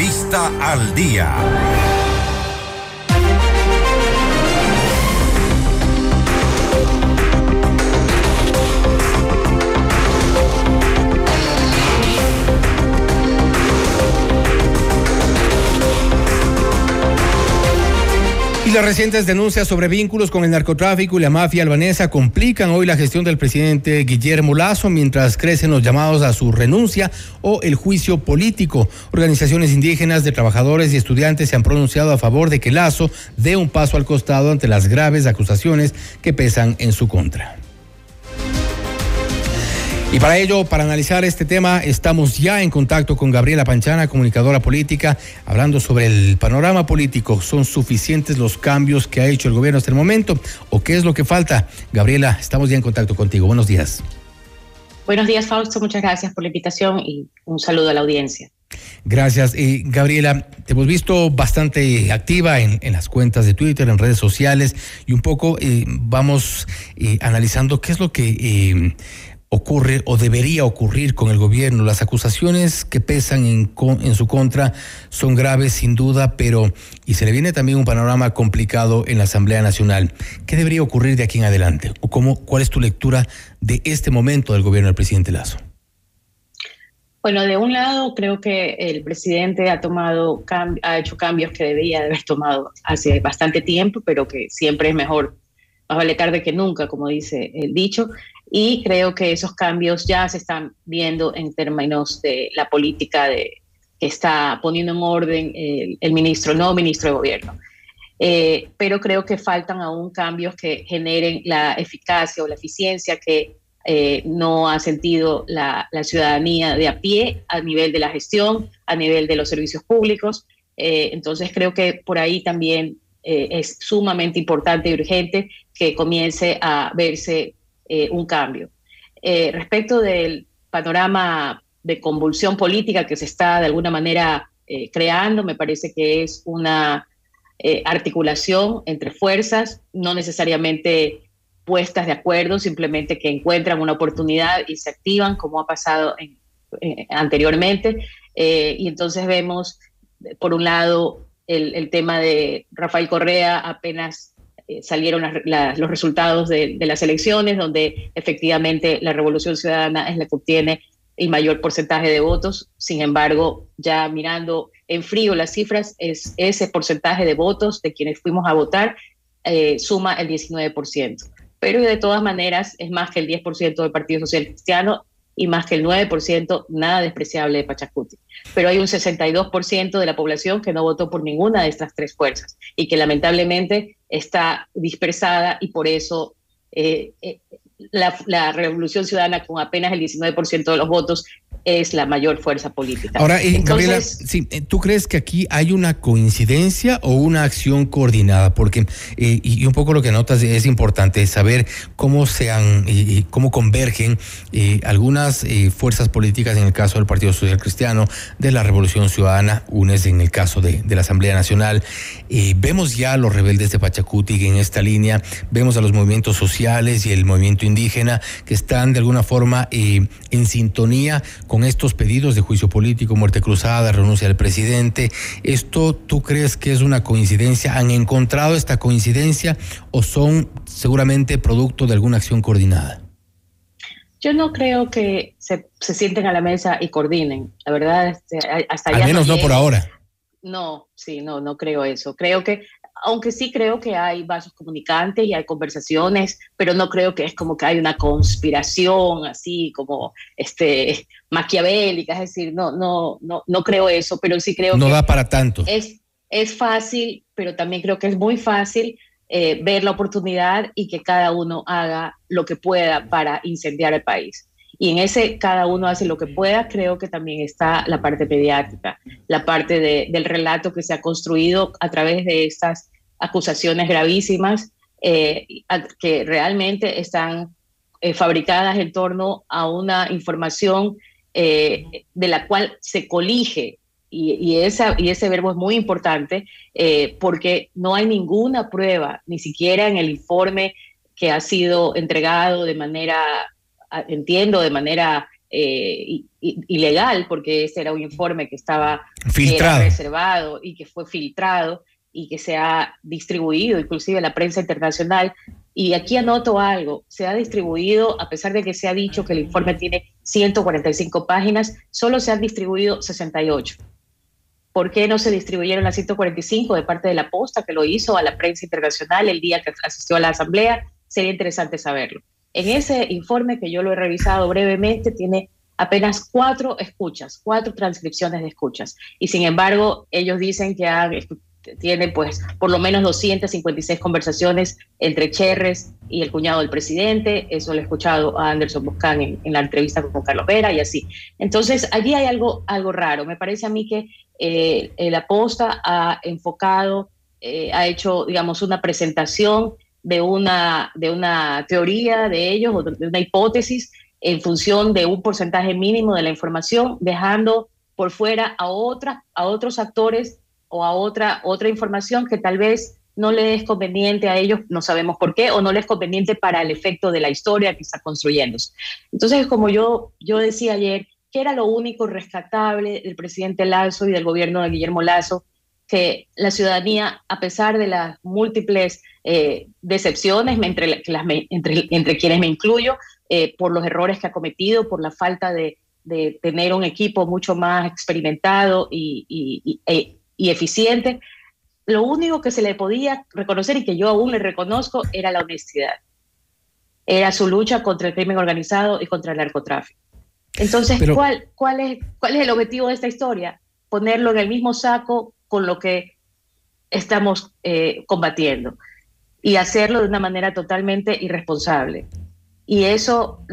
Entrevista al día. Las recientes denuncias sobre vínculos con el narcotráfico y la mafia albanesa complican hoy la gestión del presidente Guillermo Lazo mientras crecen los llamados a su renuncia o el juicio político. Organizaciones indígenas de trabajadores y estudiantes se han pronunciado a favor de que Lazo dé un paso al costado ante las graves acusaciones que pesan en su contra. Y para ello, para analizar este tema, estamos ya en contacto con Gabriela Panchana, comunicadora política, hablando sobre el panorama político. ¿Son suficientes los cambios que ha hecho el gobierno hasta el momento? ¿O qué es lo que falta? Gabriela, estamos ya en contacto contigo. Buenos días. Buenos días, Fausto. Muchas gracias por la invitación y un saludo a la audiencia. Gracias. Gabriela, te hemos visto bastante activa en, las cuentas de Twitter, en redes sociales, y un poco eh, vamos eh, analizando qué es lo que eh, ocurre o debería ocurrir con el gobierno. Las acusaciones que pesan en, su contra son graves sin duda, pero y se le viene también un panorama complicado en la Asamblea Nacional. ¿Qué debería ocurrir de aquí en adelante? ¿O cómo, cuál es tu lectura de este momento del gobierno del presidente Lazo? Bueno, de un lado creo que el presidente ha tomado ha hecho cambios que debía haber tomado hace bastante tiempo, pero que siempre es mejor más vale tarde que nunca, como dice el dicho y creo que esos cambios ya se están viendo en términos de la política de, que está poniendo en orden el, ministro, no ministro de gobierno. Eh, pero creo que faltan aún cambios que generen la eficacia o la eficiencia que eh, no ha sentido la, ciudadanía de a pie a nivel de la gestión, a nivel de los servicios públicos. Eh, entonces creo que por ahí también es sumamente importante y urgente que comience a verse eh, un cambio. Eh, respecto del panorama de convulsión política que se está de alguna manera eh, creando, me parece que es una articulación entre fuerzas, no necesariamente puestas de acuerdo, simplemente que encuentran una oportunidad y se activan, como ha pasado anteriormente. y entonces vemos, por un lado, el, el, tema de Rafael Correa apenas eh, salieron los resultados de, las elecciones, donde efectivamente la Revolución Ciudadana es la que obtiene el mayor porcentaje de votos. Sin embargo, ya mirando en frío las cifras, es ese porcentaje de votos de quienes fuimos a votar eh, suma el 19%. Pero de todas maneras es más que el 10% del Partido Social Cristiano y más que el 9%, nada despreciable de Pachacuti. Pero hay un 62% de la población que no votó por ninguna de estas tres fuerzas y que lamentablemente está dispersada y por eso eh, eh, la, Revolución Ciudadana con apenas el 19% de los votos es la mayor fuerza política. Ahora, eh, Gabriela, eh, ¿tú crees que aquí hay una coincidencia o una acción coordinada? Porque, eh, y un poco lo que notas es importante saber cómo se han, cómo convergen algunas fuerzas políticas en el caso del Partido Social Cristiano, de la Revolución Ciudadana, UNES en el caso de, de la Asamblea Nacional. vemos ya a los rebeldes de Pachacuti en esta línea, vemos a los movimientos sociales y el movimiento indígena que están de alguna forma eh, en sintonía con estos pedidos de juicio político, muerte cruzada, renuncia del presidente. ¿Esto tú crees que es una coincidencia? ¿Han encontrado esta coincidencia o son seguramente producto de alguna acción coordinada? Yo no creo que se, sienten a la mesa y coordinen. La verdad, este, hasta Al menos no por ahora. No, sí, no, no creo eso. Creo que aunque sí creo que hay vasos comunicantes y hay conversaciones, pero no creo que es como que hay una conspiración así como este maquiavélica, es decir, no, no, no, no creo eso, pero sí creo no que da para tanto. Es, es fácil, pero también creo que es muy fácil eh, ver la oportunidad y que cada uno haga lo que pueda para incendiar el país. Y en ese cada uno hace lo que pueda, creo que también está la parte mediática, la parte del relato que se ha construido a través de estas acusaciones gravísimas eh, que realmente están eh, fabricadas en torno a una información eh, de la cual se colige y, esa, y, ese verbo es muy importante porque no hay ninguna prueba, ni siquiera en el informe que ha sido entregado de manera entiendo, de manera eh, ilegal, porque ese era un informe que estaba filtrado. reservado y que fue filtrado y que se ha distribuido inclusive a la prensa internacional. Y aquí anoto algo, se ha distribuido, a pesar de que se ha dicho que el informe tiene 145 páginas, solo se han distribuido 68. ¿Por qué no se distribuyeron las 145 de parte de la posta que lo hizo a la prensa internacional el día que asistió a la asamblea? Sería interesante saberlo. En ese informe que yo lo he revisado brevemente, tiene apenas cuatro escuchas, cuatro transcripciones de escuchas. Y sin embargo, ellos dicen que han, tiene pues por lo menos 256 conversaciones entre Cherres y el cuñado del presidente. Eso lo he escuchado a Anderson Boscan en, la entrevista con Carlos Vera y así. Entonces, allí hay algo, algo raro. Me parece a mí que eh, el aposta ha enfocado, eh, ha hecho, digamos, una presentación de una, de una teoría de ellos o de una hipótesis en función de un porcentaje mínimo de la información, dejando por fuera a, a otros actores o a otra, otra información que tal vez no le es conveniente a ellos, no sabemos por qué, o no les es conveniente para el efecto de la historia que está construyéndose. Entonces, como yo, yo decía ayer, que era lo único rescatable del presidente Lazo y del gobierno de Guillermo Lazo, que la ciudadanía, a pesar de las múltiples eh, decepciones entre, entre, entre, quienes me incluyo, eh, por los errores que ha cometido, por la falta de, de tener un equipo mucho más experimentado y, y, e, y, eficiente, lo único que se le podía reconocer y que yo aún le reconozco era la honestidad. Era su lucha contra el crimen organizado y contra el narcotráfico. Entonces, ¿cuál, cuál, es, ¿cuál es el objetivo de esta historia? Ponerlo en el mismo saco con lo que estamos eh, combatiendo y hacerlo de una manera totalmente irresponsable. Y eso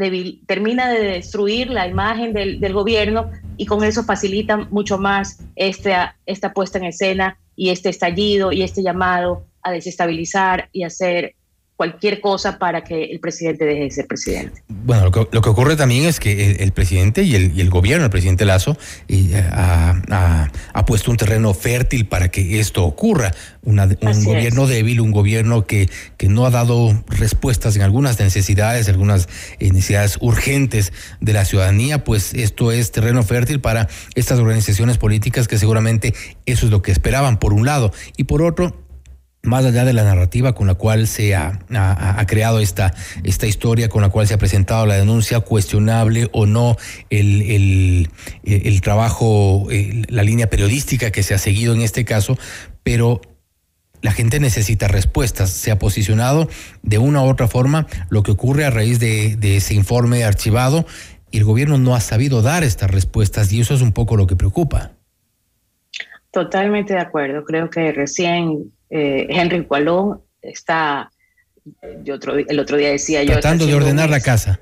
termina de destruir la imagen del, del, gobierno y con eso facilita mucho más esta, esta puesta en escena y este estallido y este llamado a desestabilizar y hacer cualquier cosa para que el presidente deje de ser presidente. Bueno, lo que, ocurre también es que el, presidente y el, y el, gobierno, el presidente Lazo, eh, ha, puesto un terreno fértil para que esto ocurra. un gobierno débil, un gobierno que, que no ha dado respuestas en algunas necesidades, algunas eh, necesidades urgentes de la ciudadanía, pues esto es terreno fértil para estas organizaciones políticas que seguramente eso es lo que esperaban, por un lado. Y por otro, más allá de la narrativa con la cual se ha, creado esta, esta historia, con la cual se ha presentado la denuncia, cuestionable o no el, el, trabajo, la línea periodística que se ha seguido en este caso, pero la gente necesita respuestas. Se ha posicionado de una u otra forma lo que ocurre a raíz de, de ese informe archivado y el gobierno no ha sabido dar estas respuestas y eso es un poco lo que preocupa. Totalmente de acuerdo. Creo que recién eh, Henry Cualón está, yo otro, el otro día decía yo... Tratando de ordenar la casa.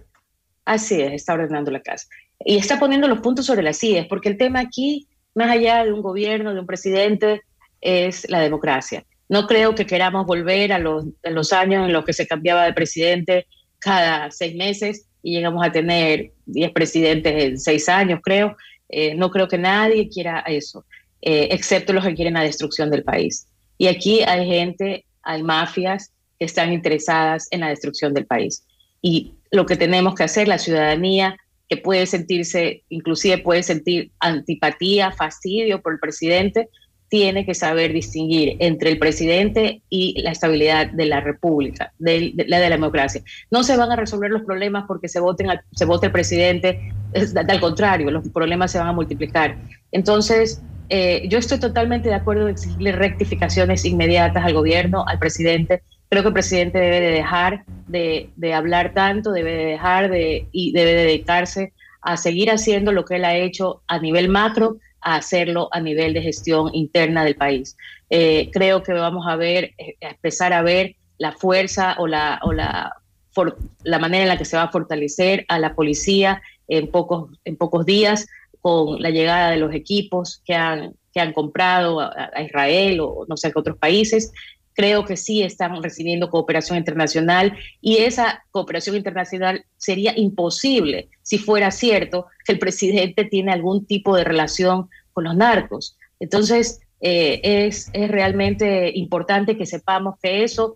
Así es, está ordenando la casa. Y está poniendo los puntos sobre las sillas, porque el tema aquí, más allá de un gobierno, de un presidente, es la democracia. No creo que queramos volver a los, los años en los que se cambiaba de presidente cada seis meses y llegamos a tener diez presidentes en seis años, creo. Eh, no creo que nadie quiera eso, eh, excepto los que quieren la destrucción del país. Y aquí hay gente, hay mafias que están interesadas en la destrucción del país. Y lo que tenemos que hacer, la ciudadanía, que puede sentirse, inclusive puede sentir antipatía, fastidio por el presidente, tiene que saber distinguir entre el presidente y la estabilidad de la república, de, la de la democracia. No se van a resolver los problemas porque se, voten se vote el presidente, al contrario, los problemas se van a multiplicar. Entonces, eh, yo estoy totalmente de acuerdo en exigirle rectificaciones inmediatas al gobierno, al presidente. Creo que el presidente debe de dejar de, hablar tanto, debe de dejar de, y debe dedicarse a seguir haciendo lo que él ha hecho a nivel macro, a hacerlo a nivel de gestión interna del país. Eh, creo que vamos a ver, eh, a empezar a ver la fuerza o la, la, la manera en la que se va a fortalecer a la policía en pocos, en pocos días con la llegada de los equipos que han, que han comprado a, Israel o no sé qué otros países. Creo que sí están recibiendo cooperación internacional y esa cooperación internacional sería imposible si fuera cierto que el presidente tiene algún tipo de relación con los narcos. Entonces, eh, es, es realmente importante que sepamos que eso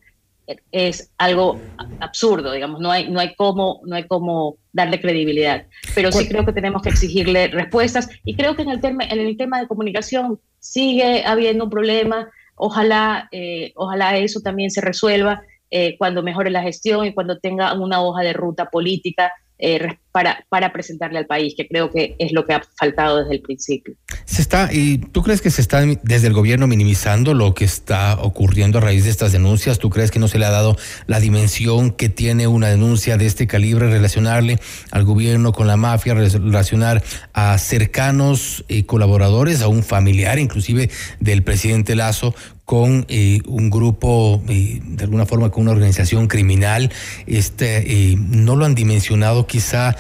es algo absurdo, digamos, no hay, no hay cómo, no hay cómo darle credibilidad. Pero sí creo que tenemos que exigirle respuestas y creo que en el tema, en el tema de comunicación sigue habiendo un problema. Ojalá, eh, ojalá eso también se resuelva eh, cuando mejore la gestión y cuando tenga una hoja de ruta política eh, para, para presentarle al país, que creo que es lo que ha faltado desde el principio. Se está, ¿y tú crees que se está desde el gobierno minimizando lo que está ocurriendo a raíz de estas denuncias? ¿Tú crees que no se le ha dado la dimensión que tiene una denuncia de este calibre, relacionarle al gobierno con la mafia, relacionar a cercanos y colaboradores, a un familiar inclusive del presidente Lazo con eh, un grupo, eh, de alguna forma con una organización criminal, este, eh, no lo han dimensionado quizá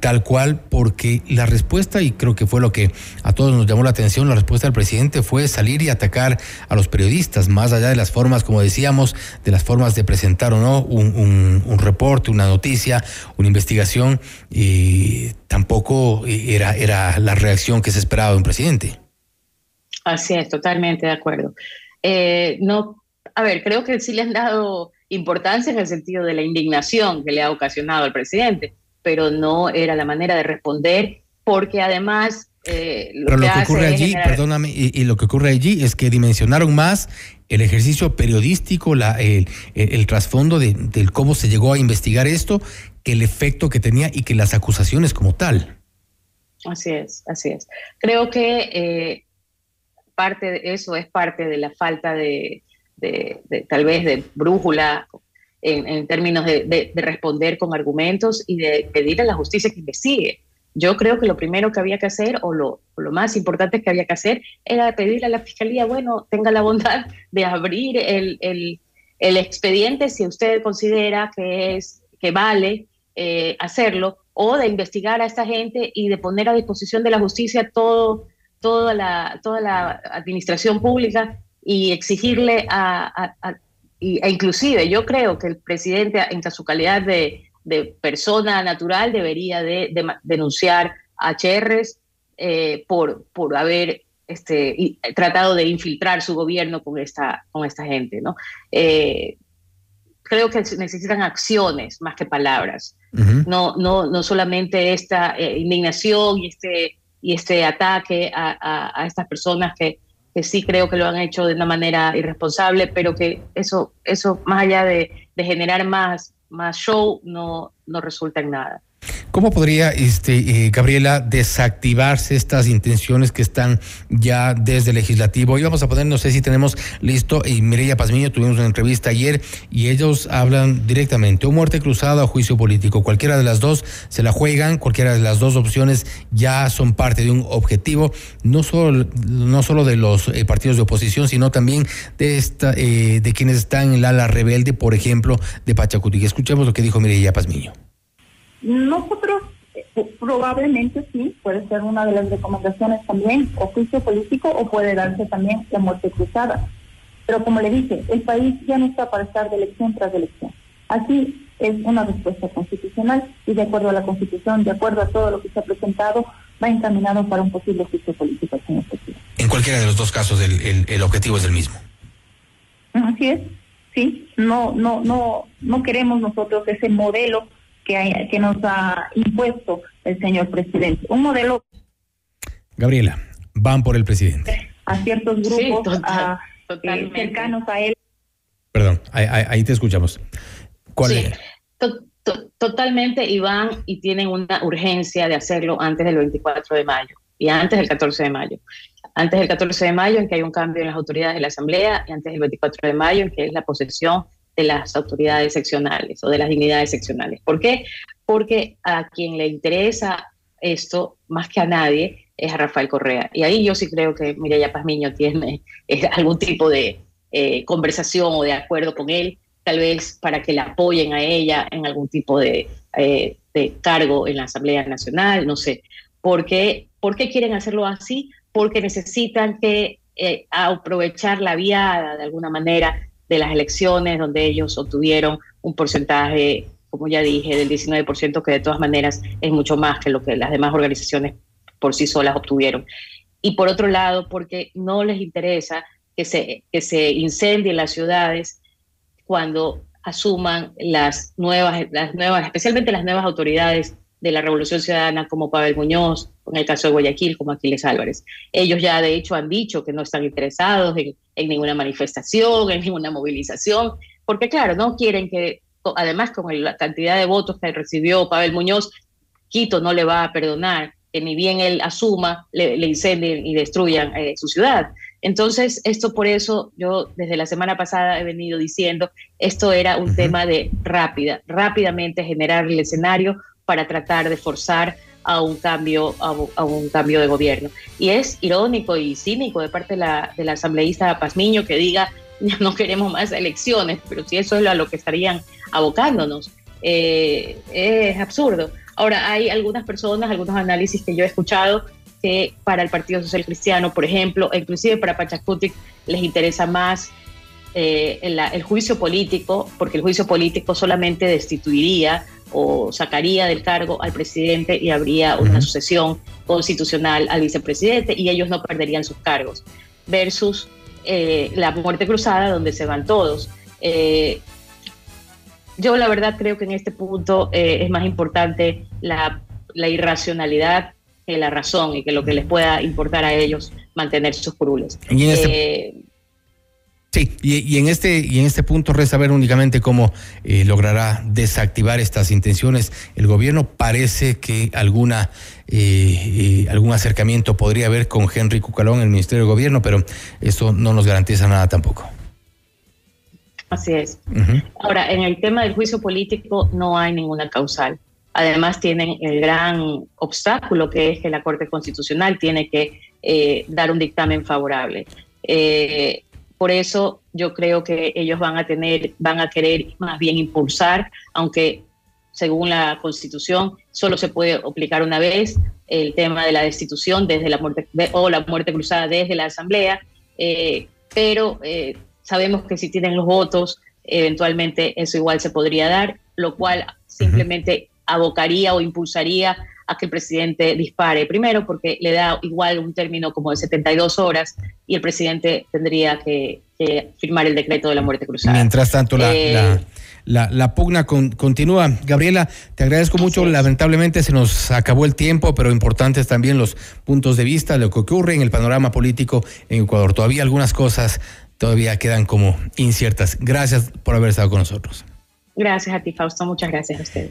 tal cual, porque la respuesta, y creo que fue lo que a todos nos llamó la atención, la respuesta del presidente fue salir y atacar a los periodistas, más allá de las formas, como decíamos, de las formas de presentar o no un, un reporte, una noticia, una investigación, tampoco era, era la reacción que se esperaba de un presidente. Así es, totalmente de acuerdo. Eh, no, a ver, creo que sí le han dado importancia en el sentido de la indignación que le ha ocasionado al presidente, pero no era la manera de responder, porque además... Eh, lo pero que lo que ocurre allí, perdóname, y, lo que ocurre allí es que dimensionaron más el ejercicio periodístico, la, el, el, trasfondo de, del cómo se llegó a investigar esto, que el efecto que tenía y que las acusaciones como tal. Así es, así es. Creo que eh, parte de eso es parte de la falta de, tal vez de brújula en, términos de, responder con argumentos y de pedir a la justicia que investigue. Yo creo que lo primero que había que hacer, o lo, más importante que había que hacer, era pedirle a la fiscalía, bueno, tenga la bondad de abrir el, expediente si usted considera que, es, que vale eh, hacerlo, o de investigar a esta gente y de poner a disposición de la justicia todo toda la, toda la administración pública y exigirle a, e inclusive yo creo que el presidente en su calidad de, persona natural debería de, denunciar a Cherres eh, por, por haber este, tratado de infiltrar su gobierno con esta, con esta gente. ¿no? Eh, creo que necesitan acciones más que palabras, no, no, no solamente esta eh, indignación y este y este ataque a, estas personas que, que, sí creo que lo han hecho de una manera irresponsable, pero que eso, eso más allá de, de generar más, más show, no, no resulta en nada. ¿Cómo podría, este, eh, Gabriela, desactivarse estas intenciones que están ya desde el legislativo? Y vamos a poner, no sé si tenemos listo, y Mireya Pazmiño, tuvimos una entrevista ayer y ellos hablan directamente, o muerte cruzada o juicio político. Cualquiera de las dos se la juegan, cualquiera de las dos opciones ya son parte de un objetivo, no solo, no solo de los eh, partidos de oposición, sino también de, esta, eh, de quienes están en el ala rebelde, por ejemplo, de Pachacuti. Escuchemos lo que dijo Mireya Pazmiño. Nosotros eh, probablemente sí, puede ser una de las recomendaciones también, o juicio político, o puede darse también la muerte cruzada. Pero como le dije, el país ya no está para estar de elección tras elección. Así es una respuesta constitucional y de acuerdo a la Constitución, de acuerdo a todo lo que se ha presentado, va encaminado para un posible juicio político, señor presidente. En cualquiera de los dos casos, el, el, objetivo es el mismo. Así es, sí. No, no, no, no queremos nosotros ese modelo que, que nos ha impuesto el señor presidente. Un modelo. Gabriela, van por el presidente. A ciertos grupos eh, cercanos a él. Perdón, ahí, te escuchamos. ¿Cuál es? totalmente, y van y tienen una urgencia de hacerlo antes del 24 de mayo y antes del 14 de mayo. Antes del 14 de mayo, en que hay un cambio en las autoridades de la Asamblea, y antes del 24 de mayo, en que es la posesión de las autoridades seccionales o de las dignidades seccionales. ¿Por qué? Porque a quien le interesa esto más que a nadie es a Rafael Correa. Y ahí yo sí creo que Mireya Pazmiño tiene eh, algún tipo de eh, conversación o de acuerdo con él, tal vez para que la apoyen a ella en algún tipo de, eh, de cargo en la Asamblea Nacional, no sé. ¿Por qué, ¿Por qué quieren hacerlo así? Porque necesitan que aprovechar la viada de alguna manera de las elecciones, donde ellos obtuvieron un porcentaje, como ya dije, del 19%, que de todas maneras es mucho más que lo que las demás organizaciones por sí solas obtuvieron. Y por otro lado, porque no les interesa que se, que se incendien las ciudades cuando asuman las nuevas, las nuevas, especialmente las nuevas autoridades de la Revolución Ciudadana como Pavel Muñoz, en el caso de Guayaquil como Aquiles Álvarez. Ellos ya de hecho han dicho que no están interesados en, en ninguna manifestación, en ninguna movilización, porque claro, no quieren que, además con la cantidad de votos que recibió Pavel Muñoz, Quito no le va a perdonar que ni bien él asuma, le, incendien y destruyan eh, su ciudad. Entonces, esto por eso yo desde la semana pasada he venido diciendo, esto era un tema de rápida, rápidamente generar el escenario para tratar de forzar a un cambio a, un cambio de gobierno. Y es irónico y cínico de parte de la, de la asambleísta Pazmiño que diga no queremos más elecciones, pero si eso es a lo que estarían abocándonos, eh, es absurdo. Ahora, hay algunas personas, algunos análisis que yo he escuchado que para el Partido Social Cristiano, por ejemplo, inclusive para Pachacutic, les interesa más eh, el, juicio político, porque el juicio político solamente destituiría o sacaría del cargo al presidente y habría una sucesión constitucional al vicepresidente y ellos no perderían sus cargos, versus eh, la muerte cruzada donde se van todos. Eh, yo la verdad creo que en este punto es más importante la, la irracionalidad que la razón y que lo que les pueda importar a ellos mantener sus curules. Este eh, sí, y, en este y en este punto resta ver únicamente cómo eh, logrará desactivar estas intenciones. El gobierno parece que alguna eh, algún acercamiento podría haber con Henry Cucalón el Ministerio de Gobierno, pero eso no nos garantiza nada tampoco. Así es. Ahora, en el tema del juicio político no hay ninguna causal. Además tienen el gran obstáculo que es que la Corte Constitucional tiene que eh, dar un dictamen favorable. Eh, por eso yo creo que ellos van a tener, van a querer más bien impulsar, aunque según la Constitución solo se puede aplicar una vez el tema de la destitución desde la muerte o la muerte cruzada desde la Asamblea, eh, pero sabemos que si tienen los votos, eventualmente eso igual se podría dar, lo cual simplemente abocaría o impulsaría a que el presidente dispare. Primero, porque le da igual un término como de 72 horas y el presidente tendría que, firmar el decreto de la muerte cruzada. Mientras tanto, la, eh, la, pugna continúa. Gabriela, te agradezco mucho. Lamentablemente se nos acabó el tiempo, pero importantes también los puntos de vista de lo que ocurre en el panorama político en Ecuador. Todavía algunas cosas todavía quedan como inciertas. Gracias por haber estado con nosotros. Gracias a ti, Fausto. Muchas gracias a ustedes.